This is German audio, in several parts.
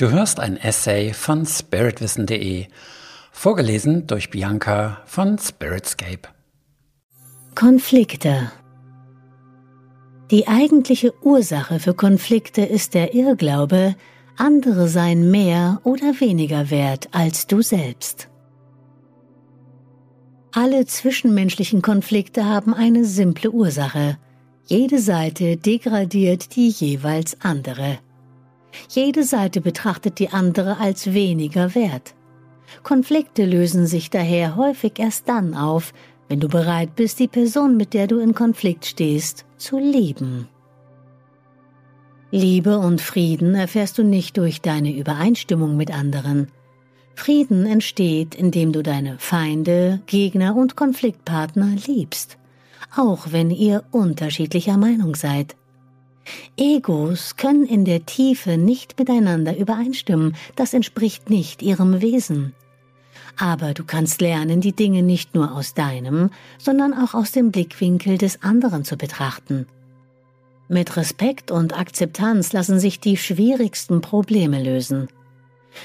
Du hörst ein Essay von spiritwissen.de, vorgelesen durch Bianca von Spiritscape. Konflikte Die eigentliche Ursache für Konflikte ist der Irrglaube, andere seien mehr oder weniger wert als du selbst. Alle zwischenmenschlichen Konflikte haben eine simple Ursache. Jede Seite degradiert die jeweils andere. Jede Seite betrachtet die andere als weniger wert. Konflikte lösen sich daher häufig erst dann auf, wenn du bereit bist, die Person, mit der du in Konflikt stehst, zu lieben. Liebe und Frieden erfährst du nicht durch deine Übereinstimmung mit anderen. Frieden entsteht, indem du deine Feinde, Gegner und Konfliktpartner liebst, auch wenn ihr unterschiedlicher Meinung seid. Egos können in der Tiefe nicht miteinander übereinstimmen, das entspricht nicht ihrem Wesen. Aber du kannst lernen, die Dinge nicht nur aus deinem, sondern auch aus dem Blickwinkel des anderen zu betrachten. Mit Respekt und Akzeptanz lassen sich die schwierigsten Probleme lösen.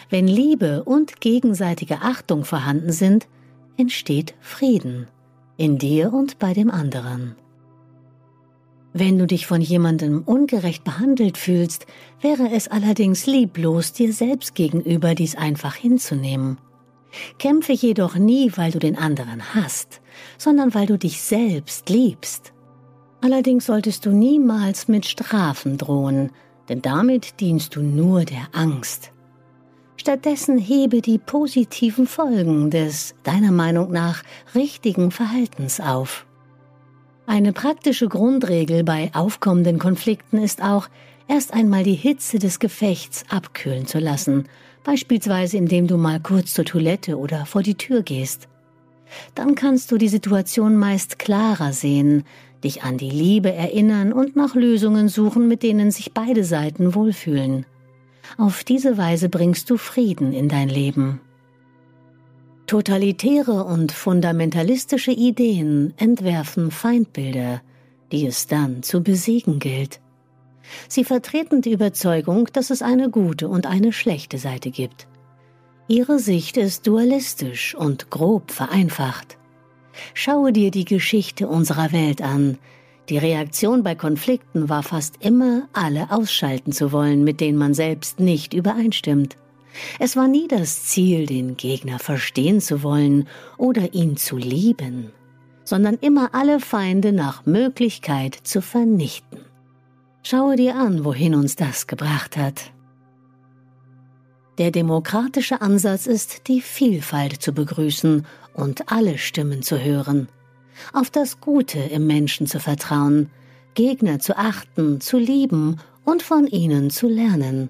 Wenn Liebe und gegenseitige Achtung vorhanden sind, entsteht Frieden in dir und bei dem anderen. Wenn du dich von jemandem ungerecht behandelt fühlst, wäre es allerdings lieblos, dir selbst gegenüber dies einfach hinzunehmen. Kämpfe jedoch nie, weil du den anderen hast, sondern weil du dich selbst liebst. Allerdings solltest du niemals mit Strafen drohen, denn damit dienst du nur der Angst. Stattdessen hebe die positiven Folgen des, deiner Meinung nach, richtigen Verhaltens auf. Eine praktische Grundregel bei aufkommenden Konflikten ist auch, erst einmal die Hitze des Gefechts abkühlen zu lassen, beispielsweise indem du mal kurz zur Toilette oder vor die Tür gehst. Dann kannst du die Situation meist klarer sehen, dich an die Liebe erinnern und nach Lösungen suchen, mit denen sich beide Seiten wohlfühlen. Auf diese Weise bringst du Frieden in dein Leben. Totalitäre und fundamentalistische Ideen entwerfen Feindbilder, die es dann zu besiegen gilt. Sie vertreten die Überzeugung, dass es eine gute und eine schlechte Seite gibt. Ihre Sicht ist dualistisch und grob vereinfacht. Schaue dir die Geschichte unserer Welt an. Die Reaktion bei Konflikten war fast immer, alle ausschalten zu wollen, mit denen man selbst nicht übereinstimmt. Es war nie das Ziel, den Gegner verstehen zu wollen oder ihn zu lieben, sondern immer alle Feinde nach Möglichkeit zu vernichten. Schaue dir an, wohin uns das gebracht hat. Der demokratische Ansatz ist, die Vielfalt zu begrüßen und alle Stimmen zu hören, auf das Gute im Menschen zu vertrauen, Gegner zu achten, zu lieben und von ihnen zu lernen.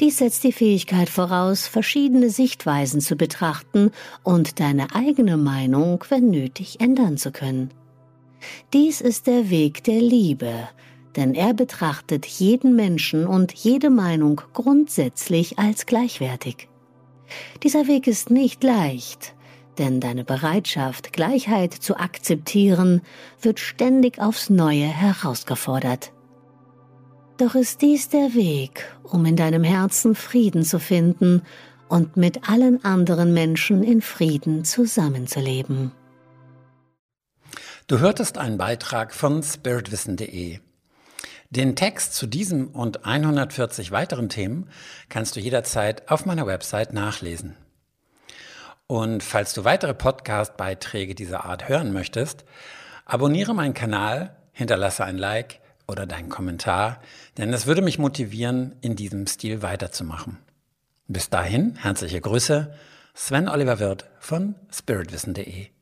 Dies setzt die Fähigkeit voraus, verschiedene Sichtweisen zu betrachten und deine eigene Meinung, wenn nötig, ändern zu können. Dies ist der Weg der Liebe, denn er betrachtet jeden Menschen und jede Meinung grundsätzlich als gleichwertig. Dieser Weg ist nicht leicht, denn deine Bereitschaft, Gleichheit zu akzeptieren, wird ständig aufs Neue herausgefordert. Doch ist dies der Weg, um in deinem Herzen Frieden zu finden und mit allen anderen Menschen in Frieden zusammenzuleben. Du hörtest einen Beitrag von spiritwissen.de. Den Text zu diesem und 140 weiteren Themen kannst du jederzeit auf meiner Website nachlesen. Und falls du weitere Podcast-Beiträge dieser Art hören möchtest, abonniere meinen Kanal, hinterlasse ein Like oder deinen Kommentar, denn es würde mich motivieren, in diesem Stil weiterzumachen. Bis dahin, herzliche Grüße, Sven Oliver Wirth von spiritwissen.de.